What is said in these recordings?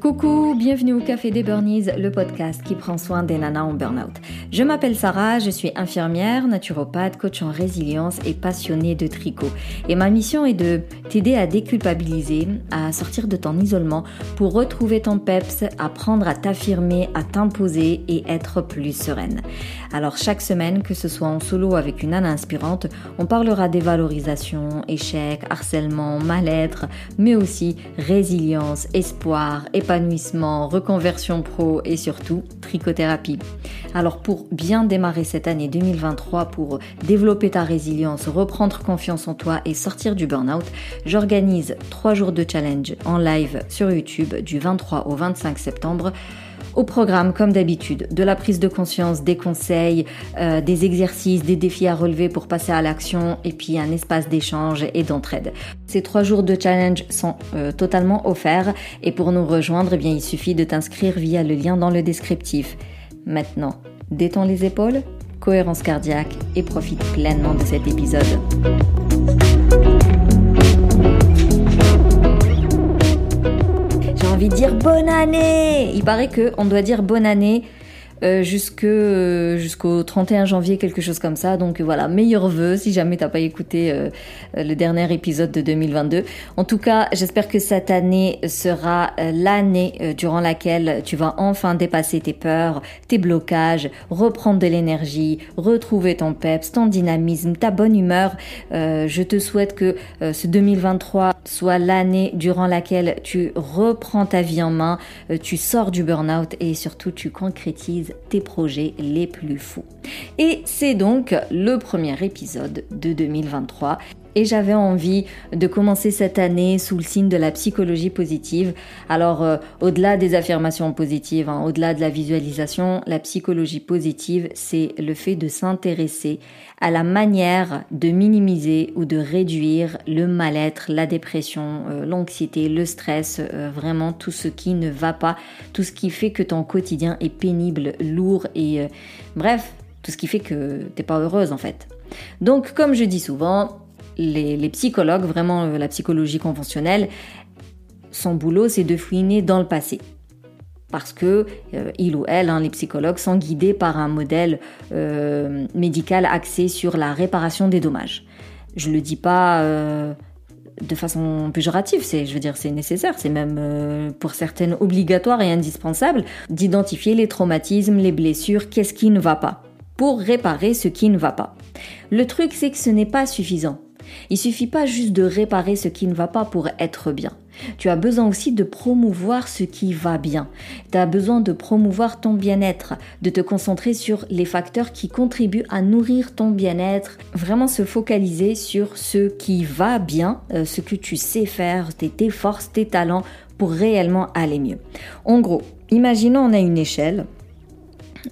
Coucou, bienvenue au Café des Burnies, le podcast qui prend soin des nanas en burn-out. Je m'appelle Sarah, je suis infirmière, naturopathe, coach en résilience et passionnée de tricot. Et ma mission est de t'aider à déculpabiliser, à sortir de ton isolement pour retrouver ton peps, apprendre à t'affirmer, à t'imposer et être plus sereine. Alors chaque semaine, que ce soit en solo avec une nana inspirante, on parlera des valorisations, échecs, harcèlement, mal-être, mais aussi résilience, espoir, épanouissement épanouissement, reconversion pro et surtout trichothérapie. Alors pour bien démarrer cette année 2023, pour développer ta résilience, reprendre confiance en toi et sortir du burn-out, j'organise 3 jours de challenge en live sur YouTube du 23 au 25 septembre au programme, comme d'habitude, de la prise de conscience, des conseils, euh, des exercices, des défis à relever pour passer à l'action et puis un espace d'échange et d'entraide. Ces trois jours de challenge sont euh, totalement offerts et pour nous rejoindre, eh bien, il suffit de t'inscrire via le lien dans le descriptif. Maintenant, détends les épaules, cohérence cardiaque et profite pleinement de cet épisode. Envie de dire bonne année. Il paraît qu'on doit dire bonne année euh, euh, jusqu'au 31 janvier, quelque chose comme ça. Donc voilà, meilleurs vœux si jamais t'as pas écouté euh, le dernier épisode de 2022. En tout cas, j'espère que cette année sera l'année durant laquelle tu vas enfin dépasser tes peurs, tes blocages, reprendre de l'énergie, retrouver ton peps, ton dynamisme, ta bonne humeur. je te souhaite que ce 2023 soit l'année durant laquelle tu reprends ta vie en main, tu sors du burn-out et surtout tu concrétises tes projets les plus fous. Et c'est donc le premier épisode de 2023 et j'avais envie de commencer cette année sous le signe de la psychologie positive. Alors, euh, au-delà des affirmations positives, hein, au-delà de la visualisation, la psychologie positive, c'est le fait de s'intéresser à la manière de minimiser ou de réduire le mal-être, la dépression, euh, l'anxiété, le stress, euh, vraiment tout ce qui ne va pas, tout ce qui fait que ton quotidien est pénible, lourd et bref, tout ce qui fait que t'es pas heureuse en fait. Donc, comme je dis souvent, les, psychologues, vraiment euh, la psychologie conventionnelle, son boulot, c'est de fouiner dans le passé. Parce que euh, il ou elle, hein, les psychologues, sont guidés par un modèle euh, médical axé sur la réparation des dommages. Je le dis pas de façon péjorative, c'est, je veux dire, c'est nécessaire, c'est même pour certaines obligatoire et indispensable d'identifier les traumatismes, les blessures, qu'est-ce qui ne va pas, pour réparer ce qui ne va pas. Le truc, c'est que ce n'est pas suffisant. Il suffit pas juste de réparer ce qui ne va pas pour être bien. Tu as besoin aussi de promouvoir ce qui va bien. Tu as besoin de promouvoir ton bien-être, de te concentrer sur les facteurs qui contribuent à nourrir ton bien-être, vraiment se focaliser sur ce qui va bien, euh, ce que tu sais faire, tes, forces, tes talents pour réellement aller mieux. En gros, imaginons on a une échelle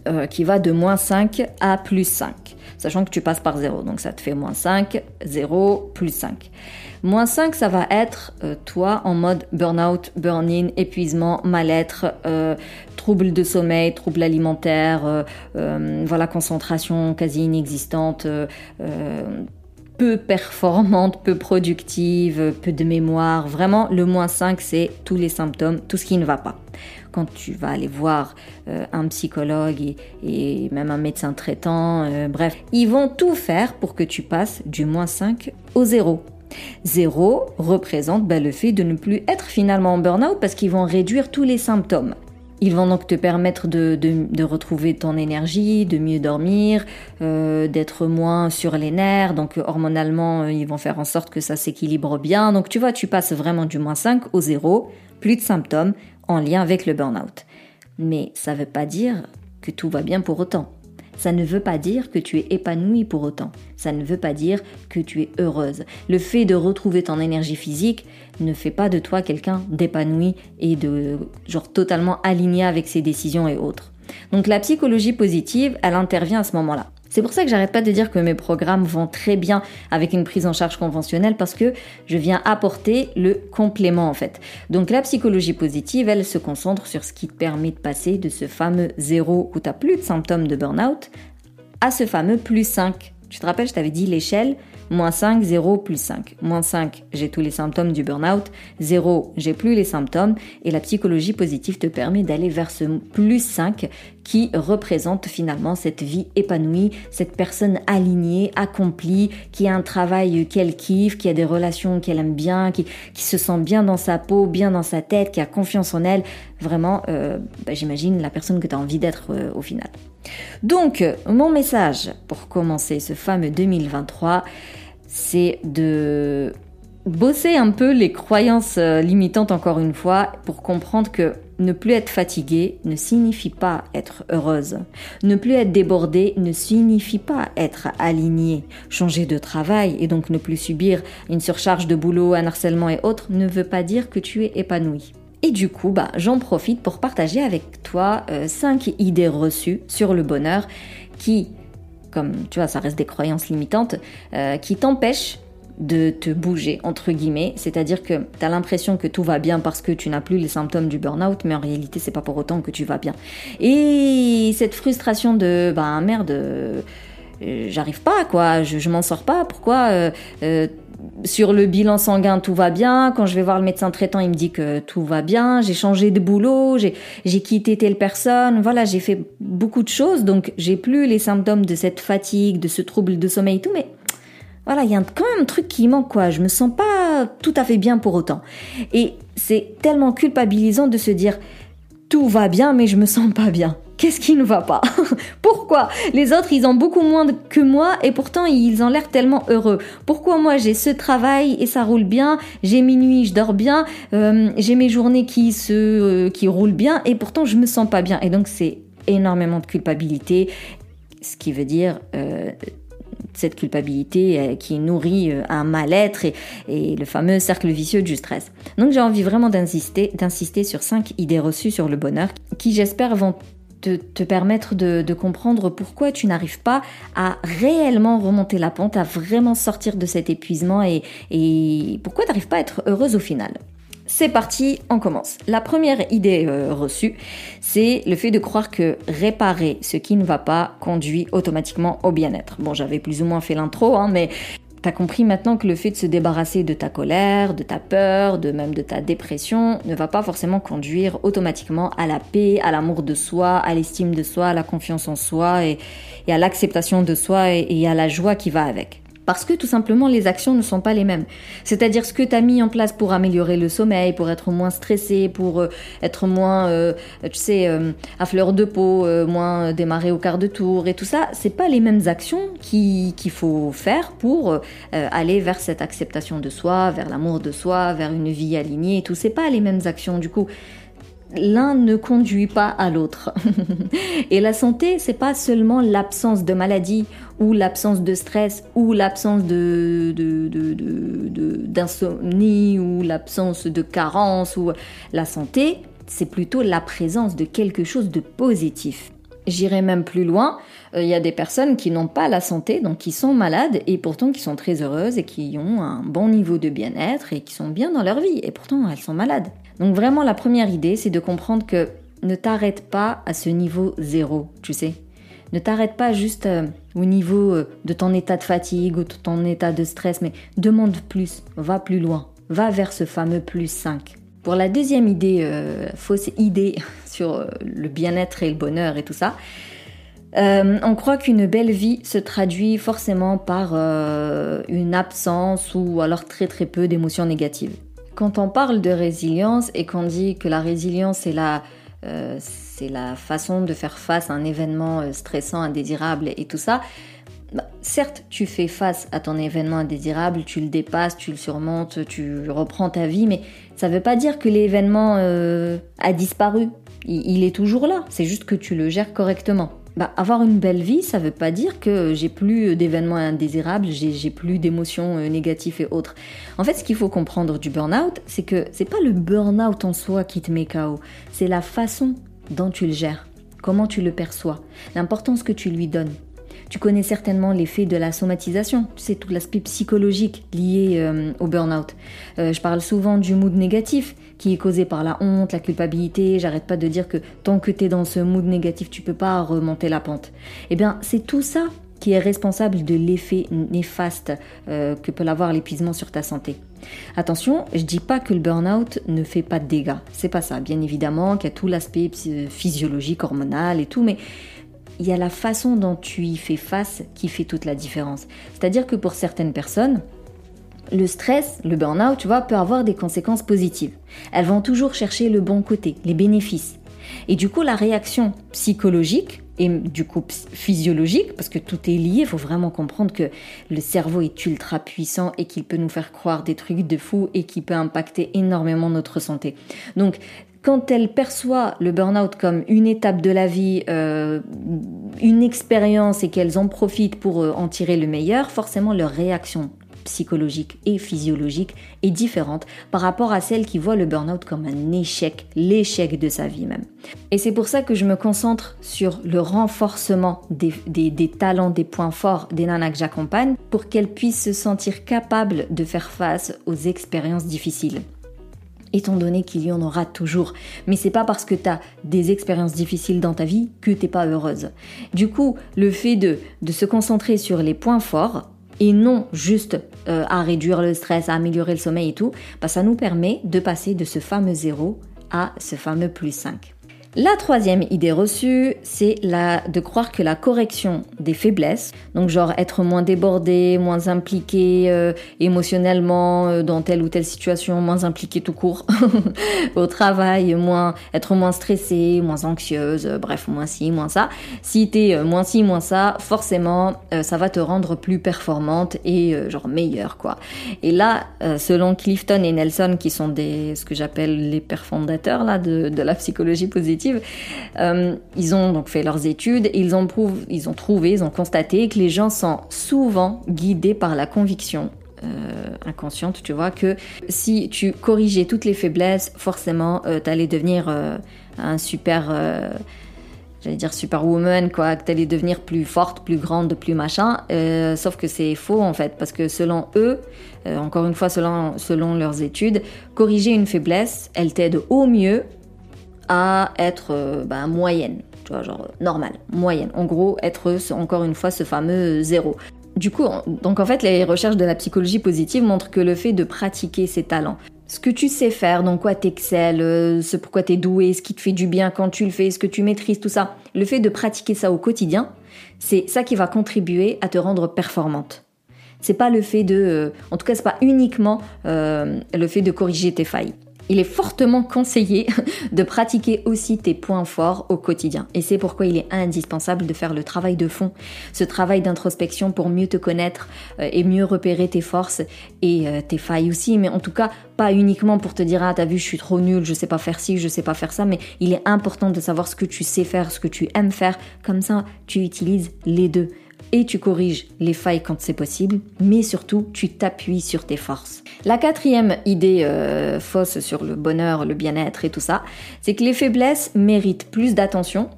euh, qui va de moins 5 à plus 5 sachant que tu passes par 0. Donc ça te fait moins 5, 0, plus 5. Moins 5, ça va être euh, toi en mode burn-out, burn-in, épuisement, mal-être, euh, trouble de sommeil, trouble alimentaire, euh, voilà, concentration quasi inexistante peu performante, peu productive, peu de mémoire. Vraiment, le moins 5, c'est tous les symptômes, tout ce qui ne va pas. Quand tu vas aller voir euh, un psychologue et, même un médecin traitant, euh, bref, ils vont tout faire pour que tu passes du moins 5 au 0. 0 représente bah, le fait de ne plus être finalement en burn-out parce qu'ils vont réduire tous les symptômes. Ils vont donc te permettre de, retrouver ton énergie, de mieux dormir, euh, d'être moins sur les nerfs. Donc hormonalement, euh, ils vont faire en sorte que ça s'équilibre bien. Donc tu vois, tu passes vraiment du moins 5 au 0, plus de symptômes en lien avec le burn-out. Mais ça ne veut pas dire que tout va bien pour autant. Ça ne veut pas dire que tu es épanouie pour autant. Ça ne veut pas dire que tu es heureuse. Le fait de retrouver ton énergie physique ne fait pas de toi quelqu'un d'épanoui et de genre totalement aligné avec ses décisions et autres. Donc la psychologie positive, elle intervient à ce moment-là. C'est pour ça que j'arrête pas de dire que mes programmes vont très bien avec une prise en charge conventionnelle parce que je viens apporter le complément en fait. Donc la psychologie positive, elle se concentre sur ce qui te permet de passer de ce fameux zéro où tu plus de symptômes de burn-out à ce fameux plus 5. Tu te rappelles, je t'avais dit l'échelle Moins 5, 0, plus 5. Moins 5, j'ai tous les symptômes du burn-out. 0, j'ai plus les symptômes. Et la psychologie positive te permet d'aller vers ce plus 5 qui représente finalement cette vie épanouie, cette personne alignée, accomplie, qui a un travail qu'elle kiffe, qui a des relations qu'elle aime bien, qui, qui se sent bien dans sa peau, bien dans sa tête, qui a confiance en elle. Vraiment, euh, bah, j'imagine la personne que tu as envie d'être euh, au final. Donc, mon message pour commencer ce fameux 2023, c'est de bosser un peu les croyances euh, limitantes encore une fois pour comprendre que ne plus être fatigué ne signifie pas être heureuse. Ne plus être débordé ne signifie pas être aligné. Changer de travail et donc ne plus subir une surcharge de boulot, un harcèlement et autres ne veut pas dire que tu es épanoui. Et du coup, bah, j'en profite pour partager avec toi 5 euh, idées reçues sur le bonheur qui, comme tu vois, ça reste des croyances limitantes, euh, qui t'empêchent de te bouger, entre guillemets. C'est-à-dire que tu as l'impression que tout va bien parce que tu n'as plus les symptômes du burn-out, mais en réalité, c'est pas pour autant que tu vas bien. Et cette frustration de, bah merde, euh, j'arrive pas, quoi, je, m'en sors pas, pourquoi euh, euh, sur le bilan sanguin, tout va bien? Quand je vais voir le médecin traitant, il me dit que tout va bien. J'ai changé de boulot, j'ai quitté telle personne. Voilà, j'ai fait beaucoup de choses. Donc, j'ai plus les symptômes de cette fatigue, de ce trouble de sommeil tout. Mais voilà, il y a quand même un truc qui manque, quoi. Je me sens pas tout à fait bien pour autant. Et c'est tellement culpabilisant de se dire tout va bien, mais je me sens pas bien. Qu'est-ce qui ne va pas? Pourquoi? Les autres, ils ont beaucoup moins que moi et pourtant ils ont l'air tellement heureux. Pourquoi moi j'ai ce travail et ça roule bien, j'ai mes nuits, je dors bien, euh, j'ai mes journées qui se euh, qui roulent bien et pourtant je me sens pas bien. Et donc c'est énormément de culpabilité, ce qui veut dire euh, cette culpabilité euh, qui nourrit euh, un mal-être et, le fameux cercle vicieux du stress. Donc j'ai envie vraiment d'insister, d'insister sur cinq idées reçues sur le bonheur qui j'espère vont te, permettre de, comprendre pourquoi tu n'arrives pas à réellement remonter la pente, à vraiment sortir de cet épuisement et, et pourquoi tu n'arrives pas à être heureuse au final. C'est parti, on commence. La première idée euh, reçue, c'est le fait de croire que réparer ce qui ne va pas conduit automatiquement au bien-être. Bon, j'avais plus ou moins fait l'intro, hein, mais T'as compris maintenant que le fait de se débarrasser de ta colère, de ta peur, de même de ta dépression, ne va pas forcément conduire automatiquement à la paix, à l'amour de soi, à l'estime de soi, à la confiance en soi et, à l'acceptation de soi et à la joie qui va avec. Parce que tout simplement les actions ne sont pas les mêmes. C'est-à-dire ce que tu as mis en place pour améliorer le sommeil, pour être moins stressé, pour euh, être moins, euh, tu sais, euh, à fleur de peau, moins démarrer au quart de tour et tout ça, c'est pas les mêmes actions qu'il faut faire pour aller vers cette acceptation de soi, vers l'amour de soi, vers une vie alignée et tout. C'est pas les mêmes actions. Du coup, l'un ne conduit pas à l'autre. et la santé, c'est pas seulement l'absence de maladie ou l'absence de stress ou l'absence de, d'insomnie ou l'absence de carence ou la santé, c'est plutôt la présence de quelque chose de positif. J'irai même plus loin, euh, il y a des personnes qui n'ont pas la santé, donc qui sont malades et pourtant qui sont très heureuses et qui ont un bon niveau de bien-être et qui sont bien dans leur vie et pourtant elles sont malades. Donc vraiment la première idée, c'est de comprendre que ne t'arrête pas à ce niveau zéro, tu sais. Ne t'arrête pas juste euh, au niveau euh, de ton état de fatigue ou de ton état de stress, mais demande plus, va plus loin, va vers ce fameux plus 5. Pour la deuxième idée, euh, fausse idée sur le bien-être et le bonheur et tout ça, on croit qu'une belle vie se traduit forcément par une absence ou alors très très peu d'émotions négatives. Quand on parle de résilience et qu'on dit que la résilience est la, euh, c'est la façon de faire face à un événement euh, stressant, indésirable et tout ça, bah, certes, tu fais face à ton événement indésirable, tu le dépasses, tu le surmontes, tu reprends ta vie, mais ça ne veut pas dire que l'événement euh, a disparu. il est toujours là, c'est juste que tu le gères correctement. Bah, avoir une belle vie, ça veut pas dire que j'ai plus d'événements indésirables, j'ai plus d'émotions euh, négatives et autres. En fait, ce qu'il faut comprendre du burn-out, c'est que c'est pas le burn-out en soi qui te met KO, c'est la façon dont tu le gères, comment tu le perçois, l'importance que tu lui donnes. Tu connais certainement l'effet de la somatisation, c'est tout l'aspect psychologique lié euh, au burn-out. Euh, je parle souvent du mood négatif qui est causé par la honte, la culpabilité. J'arrête pas de dire que tant que tu es dans ce mood négatif, tu peux pas remonter la pente. Eh bien, c'est tout ça qui est responsable de l'effet néfaste euh, que peut avoir l'épuisement sur ta santé. Attention, je dis pas que le burn-out ne fait pas de dégâts. C'est pas ça. Bien évidemment qu'il y a tout l'aspect physiologique, hormonal et tout, mais il y a la façon dont tu y fais face qui fait toute la différence. C'est-à-dire que pour certaines personnes, le stress, le burn-out, tu vois, peut avoir des conséquences positives. Elles vont toujours chercher le bon côté, les bénéfices. Et du coup, la réaction psychologique et du coup physiologique, parce que tout est lié, il faut vraiment comprendre que le cerveau est ultra puissant et qu'il peut nous faire croire des trucs de fou et qui peut impacter énormément notre santé. Donc quand elle perçoit le burn-out comme une étape de la vie, euh, une expérience et qu'elles en profitent pour euh, en tirer le meilleur, forcément leur réaction psychologique et physiologique est différente par rapport à celle qui voit le burn-out comme un échec, l'échec de sa vie même. Et c'est pour ça que je me concentre sur le renforcement des, talents, des points forts des nanas que j'accompagne pour qu'elles puissent se sentir capables de faire face aux expériences difficiles étant donné qu'il y en aura toujours. Mais c'est pas parce que tu as des expériences difficiles dans ta vie que t'es pas heureuse. Du coup, le fait de, de se concentrer sur les points forts et non juste euh, à réduire le stress, à améliorer le sommeil et tout, bah, ça nous permet de passer de ce fameux zéro à ce fameux plus 5. La troisième idée reçue, c'est la de croire que la correction des faiblesses, donc genre être moins débordé, moins impliqué euh, émotionnellement euh, dans telle ou telle situation, moins impliqué tout court au travail, moins être moins stressé, moins anxieuse, euh, bref, moins ci, moins ça. Si t'es moins ci, moins ça, forcément, ça va te rendre plus performante et genre meilleure quoi. Et là, selon Clifton et Nelson, qui sont des ce que j'appelle les pères fondateurs là de, de la psychologie positive euh, ils ont donc fait leurs études ils ont, ils ont trouvé, ils ont constaté que les gens sont souvent guidés par la conviction euh, inconsciente, tu vois, que si tu corrigeais toutes les faiblesses, forcément, euh, tu allais devenir un super j'allais dire superwoman, quoi, que t'allais devenir plus forte, plus grande, plus machin. sauf que c'est faux en fait, parce que selon eux, encore une fois selon, selon leurs études, corriger une faiblesse, elle t'aide au mieux à être euh, bah, moyenne, tu vois, genre normale, moyenne. En gros, être encore une fois ce fameux zéro. Du coup, donc en fait, les recherches de la psychologie positive montrent que le fait de pratiquer ses talents, ce que tu sais faire, dans quoi t'excelles, euh, ce pourquoi t'es doué, ce qui te fait du bien quand tu le fais, ce que tu maîtrises, tout ça, le fait de pratiquer ça au quotidien, c'est ça qui va contribuer à te rendre performante. C'est pas le fait de, euh, en tout cas, c'est pas uniquement le fait de corriger tes failles il est fortement conseillé de pratiquer aussi tes points forts au quotidien. Et c'est pourquoi il est indispensable de faire le travail de fond, ce travail d'introspection pour mieux te connaître euh, et mieux repérer tes forces et euh, tes failles aussi. Mais en tout cas, pas uniquement pour te dire ah t'as vu je suis trop nul, je sais pas faire ci, je sais pas faire ça. Mais il est important de savoir ce que tu sais faire, ce que tu aimes faire. Comme ça, tu utilises les deux et tu corriges les failles quand c'est possible, mais surtout tu t'appuies sur tes forces. La quatrième idée euh, fausse sur le bonheur, le bien-être et tout ça, c'est que les faiblesses méritent plus d'attention,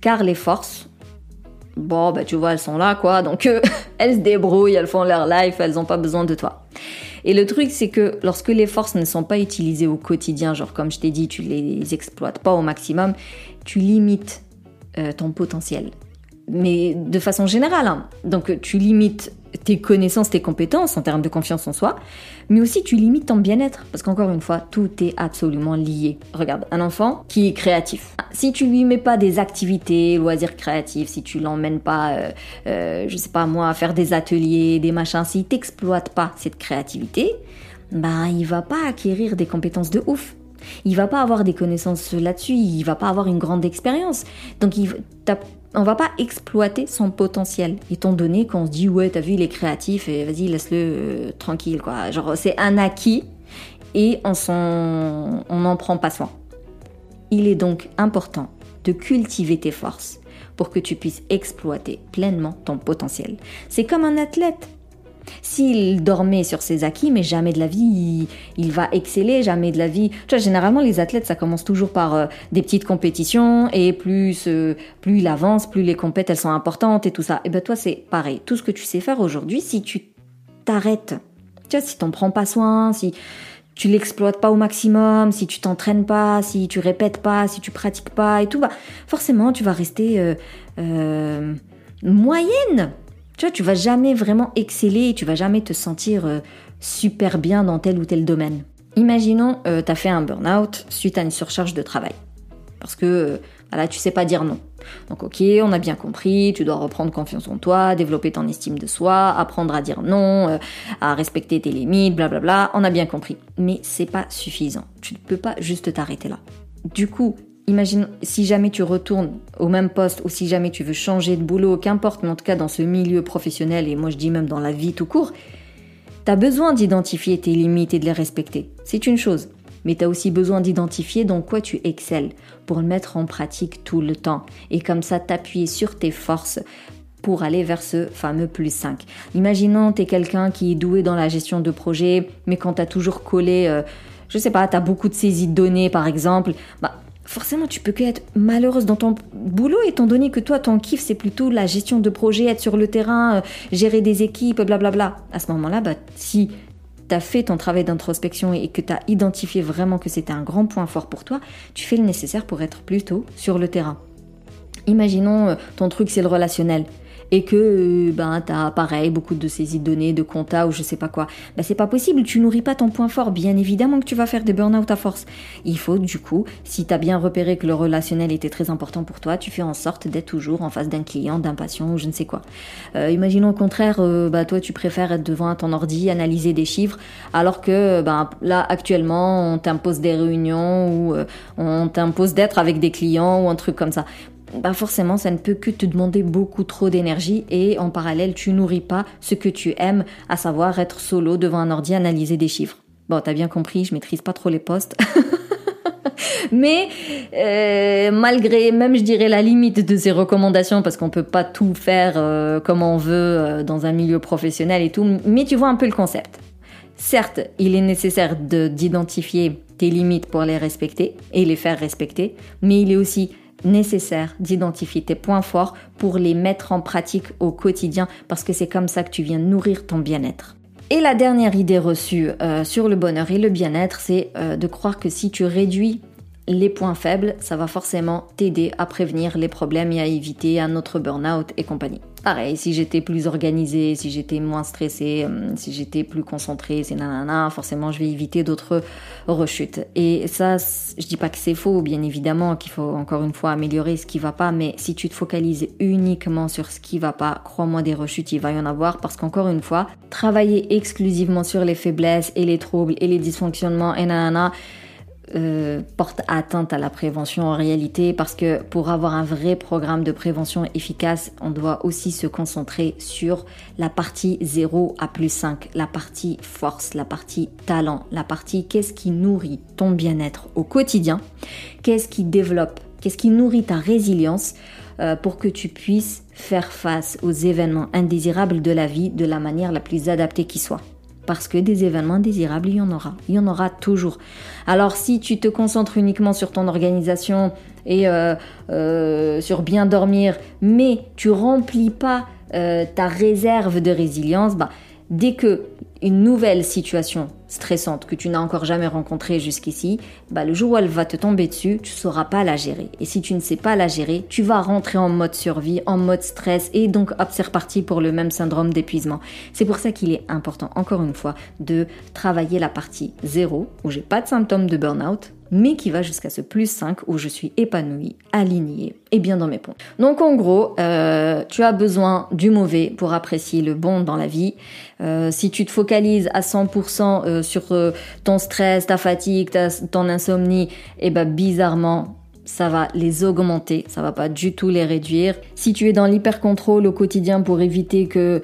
car les forces, bon bah tu vois elles sont là quoi, donc euh, elles se débrouillent, elles font leur life, elles n'ont pas besoin de toi. Et le truc c'est que lorsque les forces ne sont pas utilisées au quotidien, genre comme je t'ai dit, tu les exploites pas au maximum, tu limites euh, ton potentiel mais de façon générale. Hein. Donc tu limites tes connaissances, tes compétences en termes de confiance en soi, mais aussi tu limites ton bien-être, parce qu'encore une fois, tout est absolument lié. Regarde, un enfant qui est créatif. Si tu lui mets pas des activités, loisirs créatifs, si tu l'emmènes pas, euh, euh, je sais pas moi, à faire des ateliers, des machins, s'il t'exploite pas cette créativité, bah il va pas acquérir des compétences de ouf. Il va pas avoir des connaissances là-dessus, il va pas avoir une grande expérience. Donc il, on va pas exploiter son potentiel, étant donné qu'on se dit ouais t'as vu il est créatif et vas-y laisse-le euh, tranquille quoi. Genre c'est un acquis et on n'en prend pas soin. Il est donc important de cultiver tes forces pour que tu puisses exploiter pleinement ton potentiel. C'est comme un athlète. S'il dormait sur ses acquis, mais jamais de la vie, il, va exceller, jamais de la vie. Tu vois, généralement, les athlètes, ça commence toujours par euh, des petites compétitions, et plus, euh, plus il avance, plus les compétitions, elles sont importantes et tout ça. Et ben toi, c'est pareil. Tout ce que tu sais faire aujourd'hui, si tu t'arrêtes, tu vois, si t'en prends pas soin, si tu l'exploites pas au maximum, si tu t'entraînes pas, si tu répètes pas, si tu pratiques pas et tout, bah forcément tu vas rester euh, moyenne Tu vois, tu vas jamais vraiment exceller, tu vas jamais te sentir euh, super bien dans tel ou tel domaine. Imaginons, euh, tu as fait un burn-out suite à une surcharge de travail. Parce que euh, voilà, tu sais pas dire non. Donc ok, on a bien compris, tu dois reprendre confiance en toi, développer ton estime de soi, apprendre à dire non, euh, à respecter tes limites, blablabla, on a bien compris. Mais c'est pas suffisant. Tu ne peux pas juste t'arrêter là. Du coup, imagine si jamais tu retournes au même poste ou si jamais tu veux changer de boulot, qu'importe, mais en tout cas dans ce milieu professionnel, et moi je dis même dans la vie tout court, tu as besoin d'identifier tes limites et de les respecter. C'est une chose. Mais tu as aussi besoin d'identifier dans quoi tu excelles pour le mettre en pratique tout le temps. Et comme ça, t'appuyer sur tes forces pour aller vers ce fameux plus 5. Imaginons, tu es quelqu'un qui est doué dans la gestion de projet, mais quand tu as toujours collé, euh, je sais pas, tu as beaucoup de saisies de données par exemple, bah, forcément tu peux que être malheureuse dans ton boulot étant donné que toi ton kiff c'est plutôt la gestion de projet, être sur le terrain, euh, gérer des équipes, blablabla. À ce moment-là, bah, si tu as fait ton travail d'introspection et que tu as identifié vraiment que c'était un grand point fort pour toi, tu fais le nécessaire pour être plutôt sur le terrain. Imaginons euh, ton truc c'est le relationnel et que euh, ben t'as pareil beaucoup de saisies de données, de compta ou je sais pas quoi. Ben c'est pas possible, tu nourris pas ton point fort. Bien évidemment que tu vas faire des burn-out à force. Il faut du coup, si t'as bien repéré que le relationnel était très important pour toi, tu fais en sorte d'être toujours en face d'un client, d'un patient ou je ne sais quoi. Euh, imaginons au contraire, euh, bah toi tu préfères être devant ton ordi, analyser des chiffres, alors que ben là actuellement on t'impose des réunions ou on t'impose d'être avec des clients ou un truc comme ça bah forcément ça ne peut que te demander beaucoup trop d'énergie et en parallèle tu nourris pas ce que tu aimes, à savoir être solo devant un ordi analyser des chiffres. Bon, t'as bien compris, je maîtrise pas trop les postes. Mais euh, malgré, même je dirais la limite de ces recommandations, parce qu'on peut pas tout faire euh, comme on veut euh, dans un milieu professionnel et tout, mais tu vois un peu le concept. Certes, il est nécessaire d'identifier tes limites pour les respecter et les faire respecter, mais il est aussi nécessaire d'identifier tes points forts pour les mettre en pratique au quotidien parce que c'est comme ça que tu viens nourrir ton bien-être. Et la dernière idée reçue euh, sur le bonheur et le bien-être, c'est euh, de croire que si tu réduis les points faibles, ça va forcément t'aider à prévenir les problèmes et à éviter un autre burn-out et compagnie. Pareil, si j'étais plus organisée, si j'étais moins stressée, euh, si j'étais plus concentrée, c'est nanana, forcément je vais éviter d'autres rechutes. Et ça, je dis pas que c'est faux, bien évidemment qu'il faut encore une fois améliorer ce qui va pas, mais si tu te focalises uniquement sur ce qui va pas, crois-moi des rechutes, il va y en avoir parce qu'encore une fois, travailler exclusivement sur les faiblesses et les troubles et les dysfonctionnements et nanana, euh, porte atteinte à la prévention en réalité parce que pour avoir un vrai programme de prévention efficace, on doit aussi se concentrer sur la partie 0 à plus 5, la partie force, la partie talent, la partie qu'est-ce qui nourrit ton bien-être au quotidien, qu'est-ce qui développe, qu'est-ce qui nourrit ta résilience euh, pour que tu puisses faire face aux événements indésirables de la vie de la manière la plus adaptée qui soit parce que des événements désirables, il y en aura. Il y en aura toujours. Alors si tu te concentres uniquement sur ton organisation et euh, euh, sur bien dormir, mais tu remplis pas euh, ta réserve de résilience, bah, dès que une nouvelle situation stressante que tu n'as encore jamais rencontrée jusqu'ici, bah le jour où elle va te tomber dessus, tu ne sauras pas la gérer. Et si tu ne sais pas la gérer, tu vas rentrer en mode survie, en mode stress, et donc hop, c'est reparti pour le même syndrome d'épuisement. C'est pour ça qu'il est important, encore une fois, de travailler la partie 0, où j'ai pas de symptômes de burn-out, mais qui va jusqu'à ce plus 5 où je suis épanouie, alignée et bien dans mes ponts. Donc en gros, euh, tu as besoin du mauvais pour apprécier le bon dans la vie. Euh, si tu te focalises à 100% euh, sur ton stress, ta fatigue, ton insomnie, et eh ben bizarrement, ça va les augmenter, ça va pas du tout les réduire. Si tu es dans l'hyper-contrôle au quotidien pour éviter que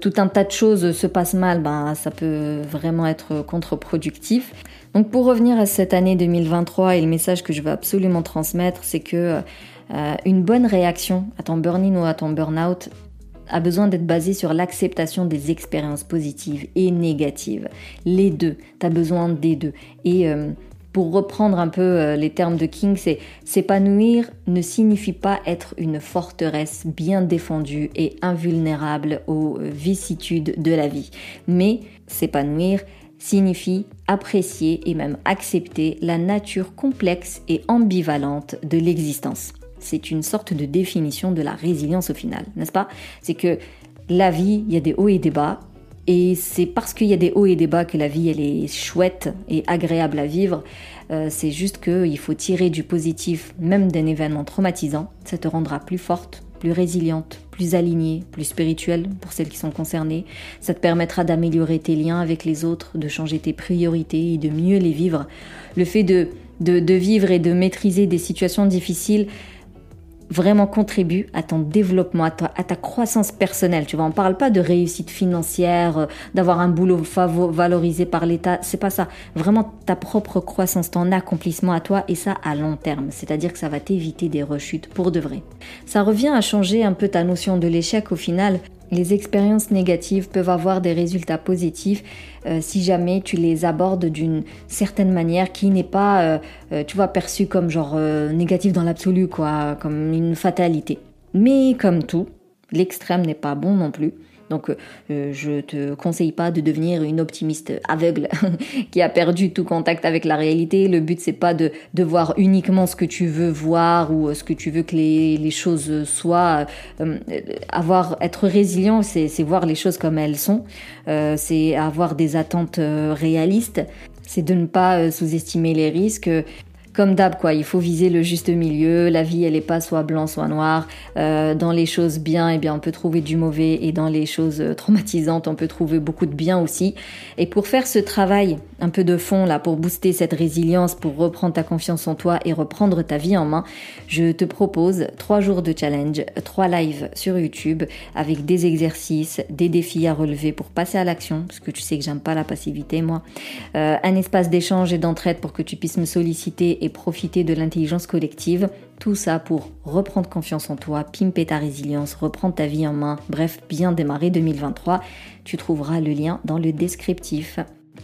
tout un tas de choses se passent mal, ben ça peut vraiment être contre-productif. Donc pour revenir à cette année 2023 et le message que je veux absolument transmettre, c'est que euh, une bonne réaction à ton burn-in ou à ton burn-out a besoin d'être basée sur l'acceptation des expériences positives et négatives. Les deux, tu as besoin des deux. Et euh, pour reprendre un peu euh, les termes de King, c'est s'épanouir ne signifie pas être une forteresse bien défendue et invulnérable aux vicissitudes de la vie, mais s'épanouir signifie apprécier et même accepter la nature complexe et ambivalente de l'existence. C'est une sorte de définition de la résilience au final, n'est-ce pas? C'est que la vie, il y a des hauts et des bas. Et c'est parce qu'il y a des hauts et des bas que la vie, elle est chouette et agréable à vivre. Euh, c'est juste qu'il faut tirer du positif, même d'un événement traumatisant. Ça te rendra plus forte, plus résiliente, plus alignée, plus spirituelle pour celles qui sont concernées. Ça te permettra d'améliorer tes liens avec les autres, de changer tes priorités et de mieux les vivre. Le fait de, de vivre et de maîtriser des situations difficiles, vraiment contribue à ton développement, à ta, croissance personnelle. Tu vois, on parle pas de réussite financière, euh, d'avoir un boulot valorisé par l'État. C'est pas ça. Vraiment ta propre croissance, ton accomplissement à toi et ça à long terme. C'est-à-dire que ça va t'éviter des rechutes pour de vrai. Ça revient à changer un peu ta notion de l'échec au final les expériences négatives peuvent avoir des résultats positifs euh, si jamais tu les abordes d'une certaine manière qui n'est pas, euh, euh, tu vois, perçue comme genre négative dans l'absolu, quoi, comme une fatalité. Mais comme tout, l'extrême n'est pas bon non plus. Donc euh, je te conseille pas de devenir une optimiste aveugle qui a perdu tout contact avec la réalité. Le but c'est pas de, de voir uniquement ce que tu veux voir ou ce que tu veux que les, les choses soient. Euh, avoir être résilient, c'est voir les choses comme elles sont. Euh, c'est avoir des attentes réalistes. C'est de ne pas sous-estimer les risques comme d'hab quoi, il faut viser le juste milieu. La vie elle est pas soit blanc soit noir. Euh, dans les choses bien, eh bien on peut trouver du mauvais et dans les choses euh, traumatisantes on peut trouver beaucoup de bien aussi. Et pour faire ce travail un peu de fond là, pour booster cette résilience, pour reprendre ta confiance en toi et reprendre ta vie en main, je te propose trois jours de challenge, trois lives sur YouTube avec des exercices, des défis à relever pour passer à l'action, parce que tu sais que j'aime pas la passivité moi. Euh, un espace d'échange et d'entraide pour que tu puisses me solliciter profiter de l'intelligence collective. Tout ça pour reprendre confiance en toi, pimper ta résilience, reprendre ta vie en main, bref, bien démarrer 2023. Tu trouveras le lien dans le descriptif.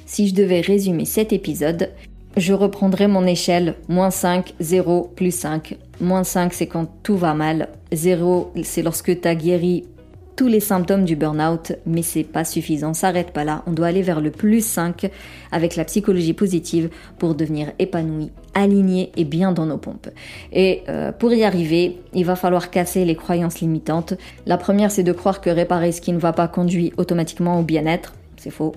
Si je devais résumer cet épisode, je reprendrai mon échelle moins 5, 0, plus 5. Moins 5, c'est quand tout va mal. 0, c'est lorsque tu as guéri tous les symptômes du burn-out, mais c'est pas suffisant, s'arrête pas là, on doit aller vers le plus 5 avec la psychologie positive pour devenir épanoui, aligné et bien dans nos pompes. Et euh, pour y arriver, il va falloir casser les croyances limitantes. La première, c'est de croire que réparer ce qui ne va pas conduit automatiquement au bien-être. C'est faux.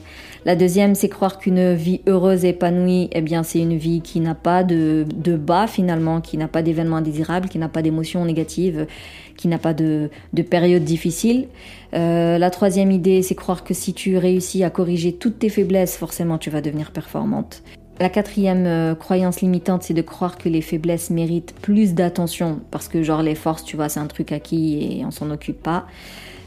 La deuxième, c'est croire qu'une vie heureuse et épanouie, eh bien, c'est une vie qui n'a pas de, de bas finalement, qui n'a pas d'événements indésirables, qui n'a pas d'émotions négatives, qui n'a pas de, de périodes difficiles. Euh, la troisième idée, c'est croire que si tu réussis à corriger toutes tes faiblesses, forcément, tu vas devenir performante. La quatrième euh, croyance limitante, c'est de croire que les faiblesses méritent plus d'attention, parce que genre les forces, tu vois, c'est un truc acquis et on s'en occupe pas.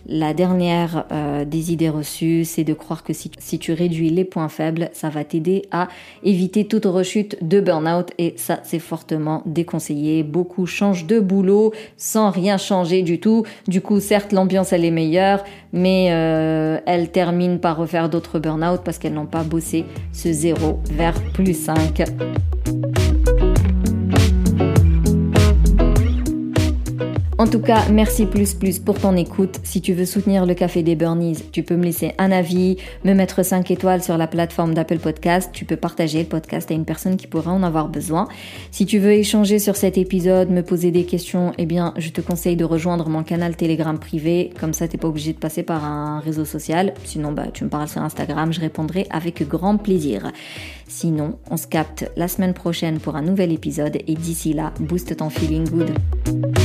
La dernière euh, des idées reçues, c'est de croire que si, tu réduis les points faibles, ça va t'aider à éviter toute rechute de burn-out et ça, c'est fortement déconseillé. Beaucoup changent de boulot sans rien changer du tout. Du coup, certes, l'ambiance, elle est meilleure, mais euh, elles terminent par refaire d'autres burn-out parce qu'elles n'ont pas bossé ce zéro vers plus 5. En tout cas, merci plus plus pour ton écoute. Si tu veux soutenir le Café des Burnies, tu peux me laisser un avis, me mettre 5 étoiles sur la plateforme d'Apple Podcast. Tu peux partager le podcast à une personne qui pourrait en avoir besoin. Si tu veux échanger sur cet épisode, me poser des questions, eh bien, je te conseille de rejoindre mon canal Telegram privé. Comme ça, t'es pas obligé de passer par un réseau social. Sinon, bah, tu me parles sur Instagram, je répondrai avec grand plaisir. Sinon, on se capte la semaine prochaine pour un nouvel épisode et d'ici là, booste ton feeling good.